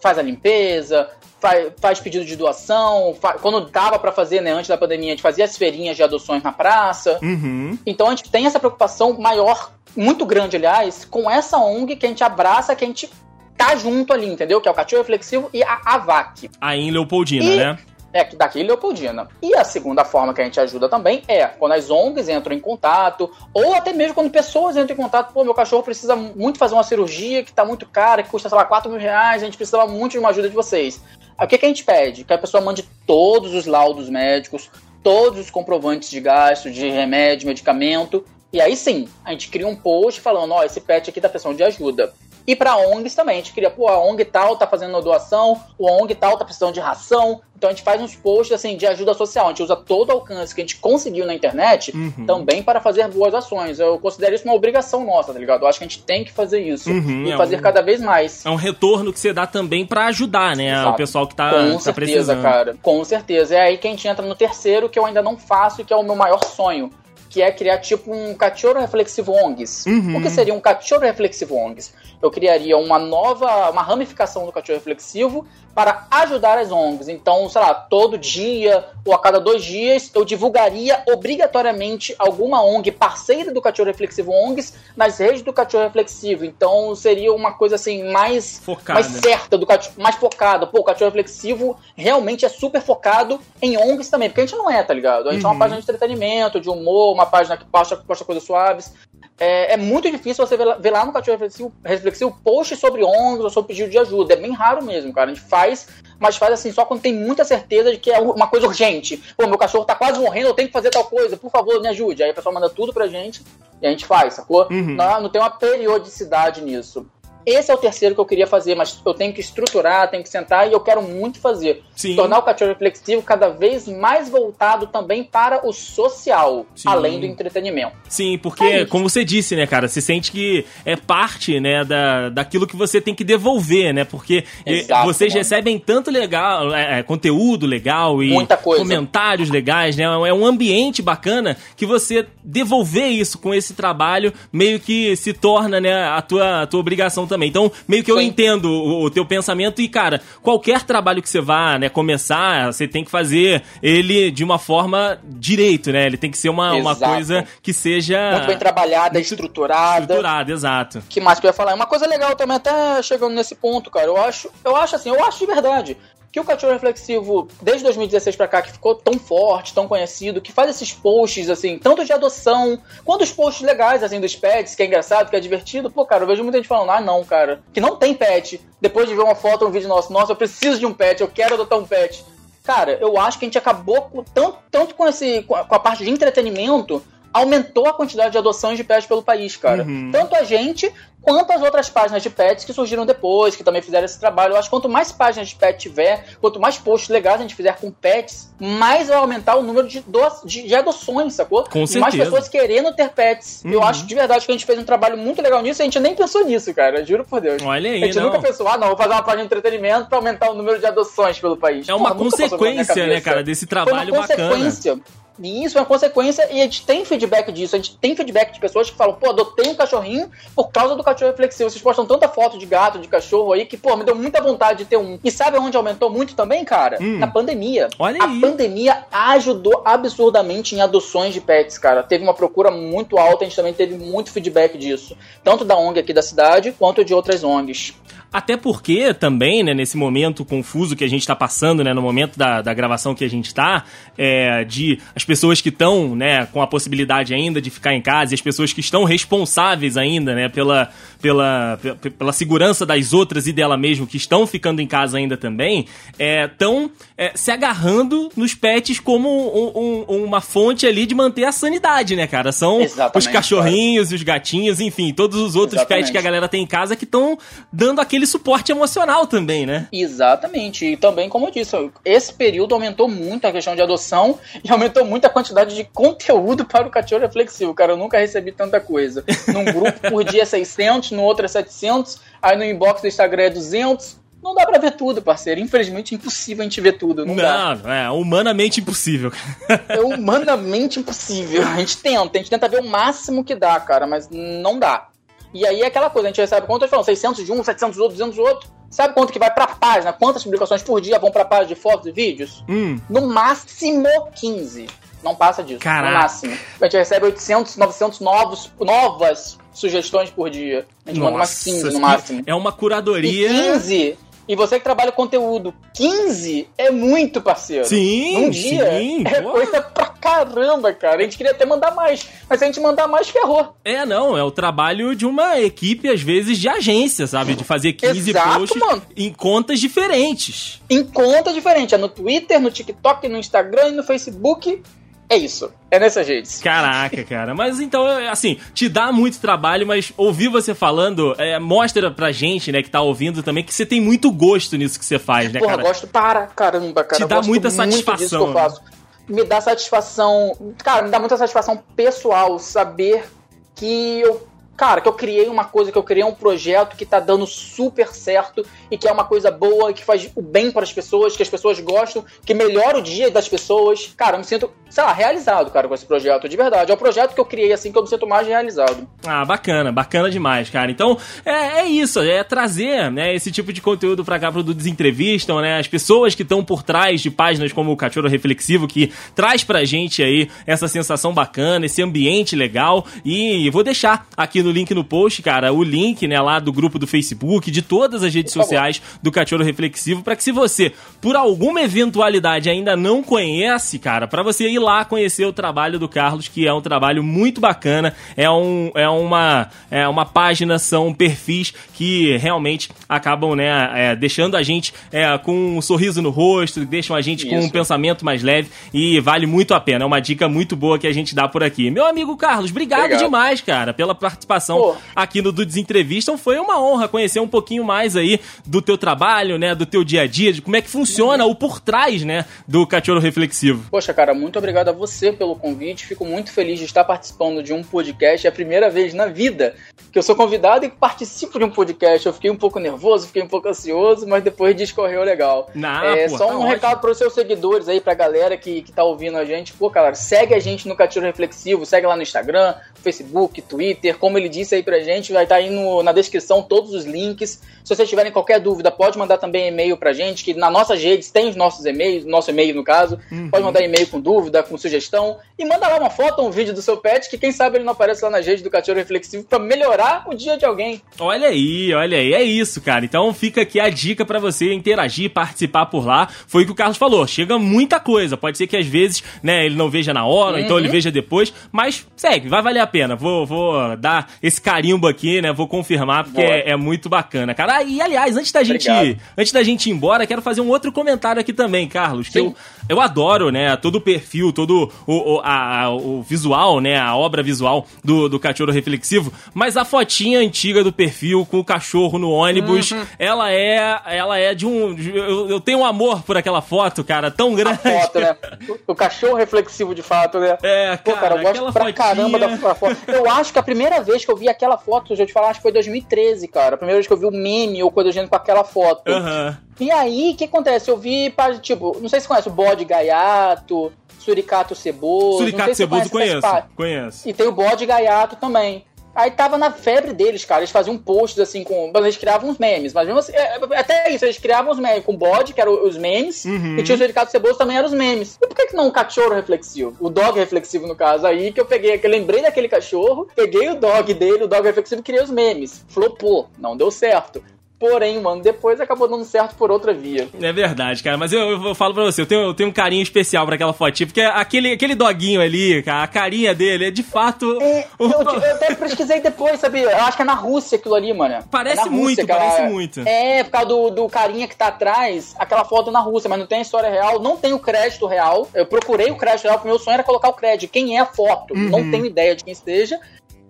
faz a limpeza, faz, faz pedido de doação. Faz, quando dava para fazer, né, antes da pandemia, a gente fazia as feirinhas de adoções na praça. Uhum. Então a gente tem essa preocupação maior, muito grande, aliás, com essa ONG que a gente abraça, que a gente tá junto ali, entendeu? Que é o Cachorro Reflexivo e a AVAC. A em Leopoldina, e, né? É daqui em Leopoldina. E a segunda forma que a gente ajuda também é quando as ONGs entram em contato, ou até mesmo quando pessoas entram em contato, pô, meu cachorro precisa muito fazer uma cirurgia que tá muito cara, que custa, sei lá, 4 mil reais, a gente precisa muito de uma ajuda de vocês. O que, que a gente pede? Que a pessoa mande todos os laudos médicos, todos os comprovantes de gasto, de remédio, medicamento, e aí sim, a gente cria um post falando, ó, esse pet aqui tá precisando de ajuda. E para ONGs também, a gente queria, pô, a ONG tal tá fazendo uma doação, o ONG tal tá precisando de ração. Então a gente faz uns posts assim de ajuda social. A gente usa todo o alcance que a gente conseguiu na internet uhum. também para fazer boas ações. Eu considero isso uma obrigação nossa, tá ligado? Eu acho que a gente tem que fazer isso uhum, e é fazer um, cada vez mais. É um retorno que você dá também para ajudar, né? Exato. O pessoal que tá, Com tá certeza, precisando. cara. Com certeza. É aí que a gente entra no terceiro, que eu ainda não faço e que é o meu maior sonho que é criar tipo um cachorro reflexivo ONGs. Uhum. O que seria um cachorro reflexivo ONGs? Eu criaria uma nova, uma ramificação do cachorro reflexivo para ajudar as ONGs. Então, sei lá, todo dia ou a cada dois dias eu divulgaria obrigatoriamente alguma ONG parceira do Cachorro Reflexivo ONGs nas redes do Cachorro Reflexivo. Então seria uma coisa assim mais, focada. mais certa do cachorro, mais focada. Pô, o Cachorro Reflexivo realmente é super focado em ONGs também, porque a gente não é, tá ligado? A gente uhum. é uma página de entretenimento, de humor, uma página que posta, posta coisas suaves. É, é, muito difícil você ver lá, ver lá no Cachorro Reflexivo, reflexivo post sobre ONGs ou sobre pedido de ajuda. É bem raro mesmo, cara. A gente faz, mas faz assim só quando tem muita certeza de que é uma coisa urgente. Pô, meu cachorro tá quase morrendo, eu tenho que fazer tal coisa, por favor, me ajude. Aí a pessoa manda tudo pra gente e a gente faz, sacou? Uhum. Não, não tem uma periodicidade nisso. Esse é o terceiro que eu queria fazer, mas eu tenho que estruturar, tenho que sentar e eu quero muito fazer. Sim. Tornar o cachorro reflexivo cada vez mais voltado também para o social, Sim. além do entretenimento. Sim, porque, é como você disse, né, cara, você sente que é parte, né, da, daquilo que você tem que devolver, né? Porque Exato, vocês mano. recebem tanto legal, é, conteúdo legal e comentários legais, né? É um ambiente bacana que você devolver isso com esse trabalho meio que se torna, né, a tua, a tua obrigação também. Então, meio que eu Sim. entendo o, o, teu pensamento e, cara, qualquer trabalho que você vá, né, começar, você tem que fazer ele de uma forma direito, né? Ele tem que ser uma, uma coisa que seja... Muito bem trabalhada, muito estruturada. Estruturada, exato. que mais que eu ia falar? Uma coisa legal também, até chegando nesse ponto, cara, eu acho, eu acho assim, eu acho de verdade que o cachorro reflexivo, desde 2016 para cá, que ficou tão forte, tão conhecido, que faz esses posts, assim, tanto de adoção, quanto os posts legais, assim, dos pets, que é engraçado, que é divertido. Pô, cara, eu vejo muita gente falando, ah, não, cara, que não tem pet. Depois de ver uma foto, um vídeo nosso, nossa, eu preciso de um pet, eu quero adotar um pet. Cara, eu acho que a gente acabou com, tanto, tanto com, esse, com a parte de entretenimento, aumentou a quantidade de adoções de pets pelo país, cara. Uhum. Tanto a gente quanto as outras páginas de pets que surgiram depois, que também fizeram esse trabalho. Eu acho que quanto mais páginas de pet tiver, quanto mais posts legais a gente fizer com pets, mais vai aumentar o número de, do, de, de adoções, sacou? Com certeza. Mais pessoas querendo ter pets. Uhum. Eu acho de verdade que a gente fez um trabalho muito legal nisso e a gente nem pensou nisso, cara. Juro por Deus. Olha aí, A gente não. nunca pensou, ah, não, vou fazer uma página de entretenimento pra aumentar o número de adoções pelo país. É uma Porra, consequência, né, cara, desse trabalho Foi uma bacana. Consequência. E isso é uma consequência, e a gente tem feedback disso. A gente tem feedback de pessoas que falam, pô, adotei um cachorrinho por causa do cachorro reflexivo. Vocês postam tanta foto de gato, de cachorro aí, que, pô, me deu muita vontade de ter um. E sabe onde aumentou muito também, cara? Hum. Na pandemia. Olha a aí. pandemia ajudou absurdamente em adoções de pets, cara. Teve uma procura muito alta, a gente também teve muito feedback disso. Tanto da ONG aqui da cidade, quanto de outras ONGs. Até porque também, né, nesse momento confuso que a gente está passando, né, no momento da, da gravação que a gente está, é, de as pessoas que estão, né, com a possibilidade ainda de ficar em casa e as pessoas que estão responsáveis ainda, né, pela, pela, pela segurança das outras e dela mesmo, que estão ficando em casa ainda também, estão é, é, se agarrando nos pets como um, um, uma fonte ali de manter a sanidade, né, cara? São Exatamente, os cachorrinhos, cara. os gatinhos, enfim, todos os outros Exatamente. pets que a galera tem em casa que estão dando aquele aquele suporte emocional também, né? Exatamente. E também, como eu disse, esse período aumentou muito a questão de adoção e aumentou muito a quantidade de conteúdo para o cachorro reflexivo. Cara, eu nunca recebi tanta coisa. Num grupo por dia é 600, no outro é 700, aí no inbox do Instagram é 200, não dá pra ver tudo, parceiro. Infelizmente, é impossível a gente ver tudo. Não, não dá. é humanamente impossível. é humanamente impossível. A gente tenta, a gente tenta ver o máximo que dá, cara, mas não dá. E aí é aquela coisa, a gente recebe eu falando, 600 de um, 700 do outro, 200 do outro. Sabe quanto que vai pra página? Quantas publicações por dia vão pra página de fotos e vídeos? Hum. No máximo 15. Não passa disso. Caraca. No máximo. A gente recebe 800, 900 novos, novas sugestões por dia. A gente Nossa, manda umas 15 no máximo. É uma curadoria. E 15 E você que trabalha conteúdo, 15 é muito, parceiro. Sim, Num dia sim, é pô. coisa pra caramba, cara. A gente queria até mandar mais, mas se a gente mandar mais, ferrou. É, não, é o trabalho de uma equipe, às vezes, de agência, sabe? De fazer 15 Exato, posts mano. em contas diferentes. Em conta diferente, é no Twitter, no TikTok, no Instagram e no Facebook. É isso. É nessas redes. Caraca, cara. Mas então, assim, te dá muito trabalho, mas ouvir você falando é, mostra pra gente, né, que tá ouvindo também, que você tem muito gosto nisso que você faz, né, Porra, cara? gosto para caramba, cara. Te dá muita muito disso satisfação. Me dá satisfação. Cara, me dá muita satisfação pessoal saber que eu. Cara, que eu criei uma coisa, que eu criei um projeto que tá dando super certo e que é uma coisa boa, que faz o bem para as pessoas, que as pessoas gostam, que melhora o dia das pessoas. Cara, eu me sinto, sei lá, realizado, cara, com esse projeto, de verdade. É o projeto que eu criei assim que eu me sinto mais realizado. Ah, bacana, bacana demais, cara. Então, é, é isso, é trazer, né, esse tipo de conteúdo pra cá pro Dudes Entrevistam, né, as pessoas que estão por trás de páginas como o Cachorro Reflexivo, que traz pra gente aí essa sensação bacana, esse ambiente legal, e vou deixar aqui no link no post, cara, o link, né, lá do grupo do Facebook, de todas as redes sociais do Cachorro Reflexivo, pra que se você, por alguma eventualidade, ainda não conhece, cara, pra você ir lá conhecer o trabalho do Carlos, que é um trabalho muito bacana, é, um, é, uma, é uma página, são perfis que realmente acabam, né, é, deixando a gente é, com um sorriso no rosto, deixam a gente com um Isso. pensamento mais leve e vale muito a pena. É uma dica muito boa que a gente dá por aqui. Meu amigo Carlos, obrigado, Obrigado. demais, cara, pela participação Pô. aqui no Dudes Entrevistam. Foi uma honra conhecer um pouquinho mais aí do teu trabalho, né, do teu dia a dia, de como é que funciona o por trás, né, do Cachorro Reflexivo. Poxa, cara, muito obrigado a você pelo convite. Fico muito feliz de estar participando de um podcast. É a primeira vez na vida que eu sou convidado e participo de um podcast. Eu fiquei um pouco nervoso, fiquei um pouco ansioso, mas depois discorreu legal. Não, é pô, só tá um ótimo. recado para os seus seguidores aí, pra galera que, que tá ouvindo a gente. Pô, cara, segue a gente no Cachorro Reflexivo, segue lá no Instagram, Facebook, Twitter. Como ele disse aí pra gente, vai estar aí no- na descrição todos os links. Se vocês tiverem qualquer dúvida, pode mandar também e-mail pra gente, que nas nossas redes tem os nossos e-mails, nosso e-mail no caso. Uhum. Pode mandar e-mail com dúvida, com sugestão. E manda lá uma foto ou um vídeo do seu pet, que quem sabe ele não aparece lá na rede do Cachorro Reflexivo pra melhorar o dia de alguém. Olha aí, olha aí, é isso, cara. Então fica aqui a dica pra você interagir, participar por lá. Foi o que o Carlos falou, chega muita coisa. Pode ser que às vezes, né, ele não veja na hora, ou então ele veja depois, mas segue, vai valer a pena. Vou, vou dar esse carimbo aqui, né? Vou confirmar porque é, é muito bacana, cara. Ah, e aliás, antes da gente, Obrigado. antes da gente ir embora, quero fazer um outro comentário aqui também, Carlos. Que Sim. eu, eu adoro, né, todo o perfil, todo o, o, a- a- o visual, né, a obra visual do, do cachorro reflexivo, mas a fotinha antiga do perfil com o cachorro no ônibus, Uhum. ela é, ela é de um, eu, eu tenho um amor por aquela foto, cara, tão grande. Foto, né? O, o cachorro reflexivo de fato, né? É, Pô, cara, eu gosto pra fotinha- caramba da foto. Eu acho que a primeira vez que eu vi aquela foto, já te falar, acho que foi 2013, cara. A primeira vez que eu vi o meme ou coisa do gênero com aquela foto. Aham. E aí, o que acontece? Eu vi, tipo, não sei se você conhece o bode gaiato, suricato ceboso. Suricato se ceboso conhece essa conheço, conheço. E tem o bode gaiato também. Aí tava na febre deles, cara. Eles faziam posts assim com. Eles criavam uns memes. Mas mesmo assim, é, é, até isso, eles criavam os memes com bode, que eram os memes, Uhum. e tinha o suricato ceboso também eram os memes. E por que, que não o cachorro reflexivo? O dog reflexivo, no caso, aí que eu peguei, que eu lembrei daquele cachorro, peguei o dog dele, o dog reflexivo, e criei os memes. Flopou, não deu certo. Porém, um ano depois acabou dando certo por outra via. É verdade, cara, mas eu, eu, eu falo pra você, eu tenho, eu tenho um carinho especial pra aquela fotinha, porque aquele, aquele doguinho ali, cara, a carinha dele é de fato. É, eu, eu até pesquisei depois, sabia? Eu acho que é na Rússia aquilo ali, mano. Parece É Rússia muito, ela- parece muito. É, por causa do, do carinha que tá atrás, aquela foto na Rússia, mas não tem a história real, não tem o crédito real. Eu procurei o crédito real, porque meu sonho era colocar o crédito. Quem é a foto? Uhum. Não tenho ideia de quem esteja.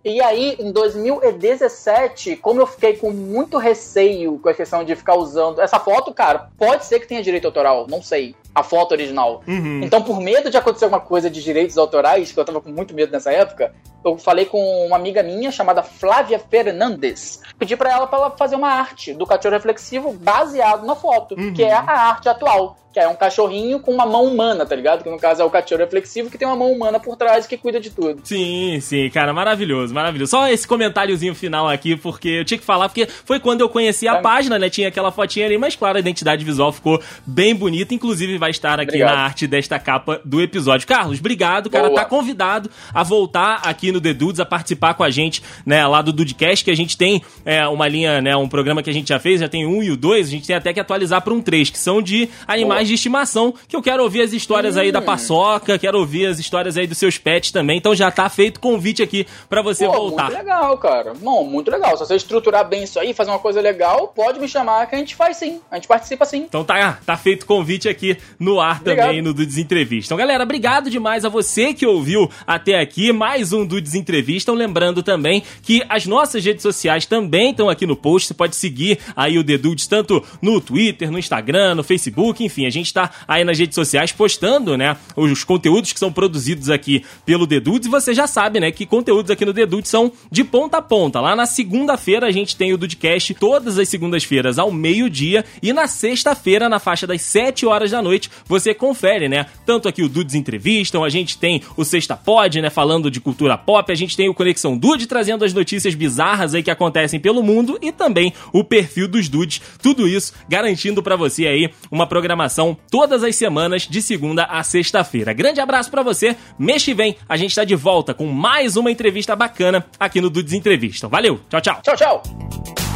E aí, em 2017, como eu fiquei com muito receio com a questão de ficar usando. Essa foto, cara, pode ser que tenha direito autoral, não sei. A foto original. Uhum. Então, por medo de acontecer alguma coisa de direitos autorais, que eu tava com muito medo nessa época, eu falei com uma amiga minha chamada Flávia Fernandes. Pedi pra ela pra ela fazer uma arte do cachorro reflexivo baseado na foto, Uhum. que é a arte atual. Que é um cachorrinho com uma mão humana, tá ligado? Que no caso é o cachorro reflexivo que tem uma mão humana por trás que cuida de tudo. Sim, sim, cara, maravilhoso, maravilhoso. Só esse comentáriozinho final aqui, porque eu tinha que falar, porque foi quando eu conheci a É. página, né? Tinha aquela fotinha ali, mas claro, a identidade visual ficou bem bonita. Inclusive, vai vai estar aqui obrigado. na arte desta capa do episódio. Carlos, obrigado, cara. Boa. Tá convidado a voltar aqui no The Dudes, a participar com a gente, né, lá do Dudecast, que a gente tem é, uma linha, né, um programa que a gente já fez, já tem um e o dois, a gente tem até que atualizar para um três, que são de animais Boa. de estimação, que eu quero ouvir as histórias hum. aí da hum. paçoca, quero ouvir as histórias aí dos seus pets também, então já tá feito convite aqui para você Pô, voltar. Muito legal, cara. Bom, muito legal. Se você estruturar bem isso aí, fazer uma coisa legal, pode me chamar que a gente faz sim. A gente participa sim. Então tá, tá feito convite aqui no ar obrigado. também no Dudes Entrevista. Então, galera, obrigado demais a você que ouviu até aqui mais um Dudes Entrevista. Lembrando também que as nossas redes sociais também estão aqui no post. Você pode seguir aí o The Dudes tanto no Twitter, no Instagram, no Facebook, enfim, a gente tá aí nas redes sociais postando, né, os conteúdos que são produzidos aqui pelo The Dudes. E você já sabe, né, que conteúdos aqui no The Dudes são de ponta a ponta. Lá na segunda-feira a gente tem o Dudecast todas as segundas-feiras ao meio-dia e na sexta-feira, na faixa das 7 horas da noite, você confere, né? Tanto aqui o Dudes Entrevistam, a gente tem o Sexta Pod, né, falando de cultura pop, a gente tem o Conexão Dude trazendo as notícias bizarras aí que acontecem pelo mundo e também o perfil dos dudes. Tudo isso garantindo para você aí uma programação todas as semanas de segunda a sexta-feira. Grande abraço para você. Mês que vem a gente tá de volta com mais uma entrevista bacana aqui no Dudes Entrevistam. Valeu. Tchau, tchau. Tchau, tchau.